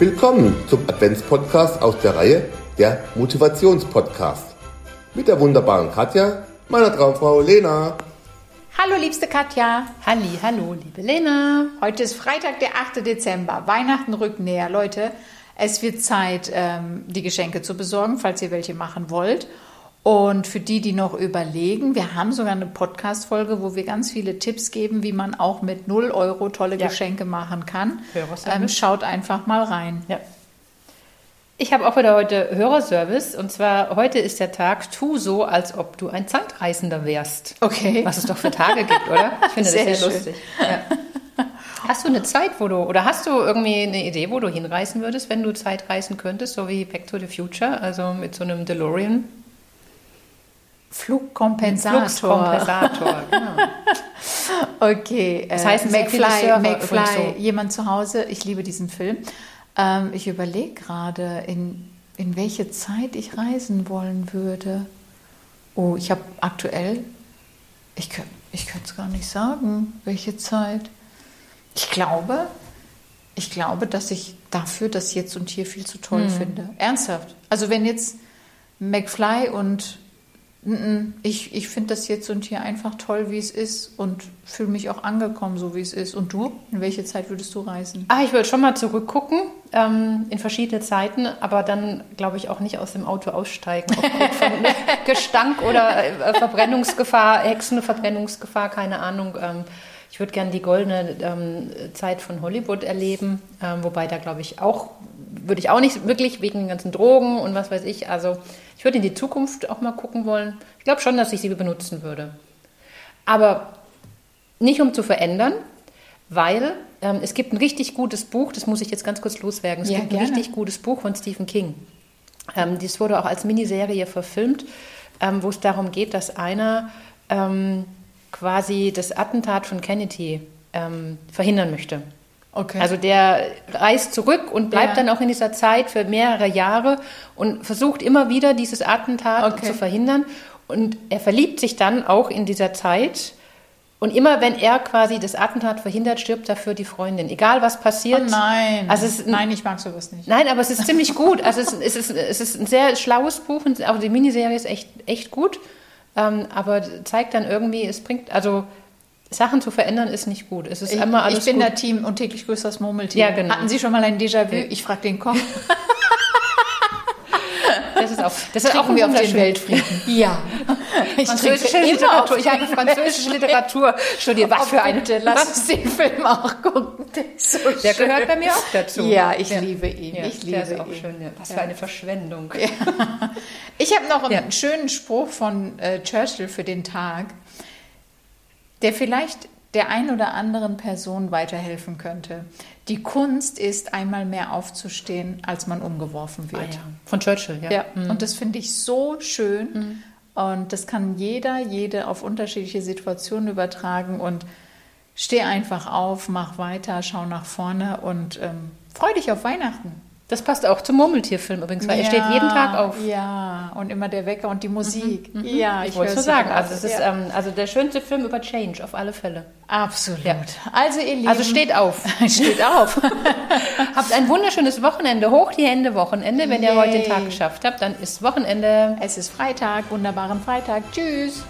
Willkommen zum Adventspodcast aus der Reihe der Motivationspodcast. Mit der wunderbaren Katja, meiner Traumfrau Lena. Hallo liebste Katja. Halli, hallo, liebe Lena. Heute ist Freitag, der 8. Dezember. Weihnachten rückt näher. Leute, es wird Zeit, ähm, die Geschenke zu besorgen, falls ihr welche machen wollt. Und für die, die noch überlegen, wir haben sogar eine Podcast-Folge, wo wir ganz viele Tipps geben, wie man auch mit 0 Euro tolle Ja. Geschenke machen kann. Ähm, schaut einfach mal rein. Ja. Ich habe auch wieder heute Hörerservice und zwar heute ist der Tag, tu so, als ob du ein Zeitreisender wärst. Okay. Was es doch für Tage gibt, oder? Ich finde Sehr das sehr schön. lustig. Ja. Hast du eine Zeit, wo du, oder hast du irgendwie eine Idee, wo du hinreisen würdest, wenn du Zeitreisen könntest, so wie Back to the Future, also mit so einem DeLorean? Flugkompensator. Fluxkompensator, genau. Okay, Das äh, heißt, es sind viele McFly, McFly, so. jemand zu Hause. Ich liebe diesen Film. Ähm, ich überlege gerade, in, in welche Zeit ich reisen wollen würde. Oh, ich habe aktuell, ich, ich könnte es gar nicht sagen, welche Zeit. Ich glaube, ich glaube, dass ich dafür das Jetzt und Hier viel zu Hm. toll finde. Ernsthaft. Also wenn jetzt McFly und. Ich, ich finde das jetzt und hier einfach toll, wie es ist und fühle mich auch angekommen, so wie es ist. Und du? In welche Zeit würdest du reisen? Ah, ich würde schon mal zurückgucken ähm, in verschiedene Zeiten, aber dann glaube ich auch nicht aus dem Auto aussteigen. Gestank oder äh, Verbrennungsgefahr, Hexenverbrennungsgefahr, keine Ahnung. Ähm, ich würde gerne die goldene ähm, Zeit von Hollywood erleben, ähm, wobei da glaube ich auch, würde ich auch nicht wirklich wegen den ganzen Drogen und was weiß ich. Also ich würde in die Zukunft auch mal gucken wollen. Ich glaube schon, dass ich sie benutzen würde. Aber nicht um zu verändern, weil ähm, es gibt ein richtig gutes Buch, das muss ich jetzt ganz kurz loswerden. Es Ja, gibt ein gerne. richtig gutes Buch von Stephen King. Ähm, das wurde auch als Miniserie verfilmt, ähm, wo es darum geht, dass einer ähm, quasi das Attentat von Kennedy ähm, verhindern möchte. Okay. Also der reist zurück und bleibt Ja. dann auch in dieser Zeit für mehrere Jahre und versucht immer wieder dieses Attentat Okay. zu verhindern. Und er verliebt sich dann auch in dieser Zeit. Und immer wenn er quasi das Attentat verhindert, stirbt dafür die Freundin. Egal was passiert. oh nein. Also es ist ein, nein, ich mag sowas nicht. Nein, aber es ist ziemlich gut. Also es, es, ist, es ist ein sehr schlaues Buch und auch die Miniserie ist echt, echt gut. Ähm, aber zeigt dann irgendwie, es bringt, also Sachen zu verändern ist nicht gut. Es ist Ich, immer alles ich bin gut. der Team und täglich grüßt das Murmeltier. Ja, genau. Hatten Sie schon mal ein Déjà-vu? Ja. Ich frage den Koch. Das ist auch, das ist auch ein wir auf den Weltfrieden. Ja. Ich Französische Literatur. auf Ich habe französische Literatur studiert. Was Oh, für eine. bitte, lass uns den Film auch gucken. Der, ist so Der gehört bei mir auch dazu. Ja, ich liebe ihn. Ja, ich liebe ihn. schön. Ja. Was Ja. für eine Verschwendung. Ich habe noch einen Ja. schönen Spruch von äh, Churchill für den Tag, der vielleicht der ein oder anderen Person weiterhelfen könnte. Die Kunst ist, einmal mehr aufzustehen, als man umgeworfen Ah, wird. ja. Von Churchill, ja. Ja, und das finde ich so schön. Und das kann jeder, jede auf unterschiedliche Situationen übertragen. Und steh einfach auf, mach weiter, schau nach vorne und ähm, freu dich auf Weihnachten. Das passt auch zum Murmeltierfilm übrigens, weil er steht jeden Tag auf. Ja, und immer der Wecker und die Musik. Ja, Ich wollte höre so sagen. Also, es ist ja. ähm, also der schönste Film über Change, auf alle Fälle. Absolut. Ja. Also ihr Lieben. Also steht auf. steht auf. Habt ein wunderschönes Wochenende. Hoch die Hände, Wochenende. Wenn ihr heute den Yay. Tag geschafft habt, dann ist Wochenende. es ist Freitag, wunderbaren Freitag. Tschüss.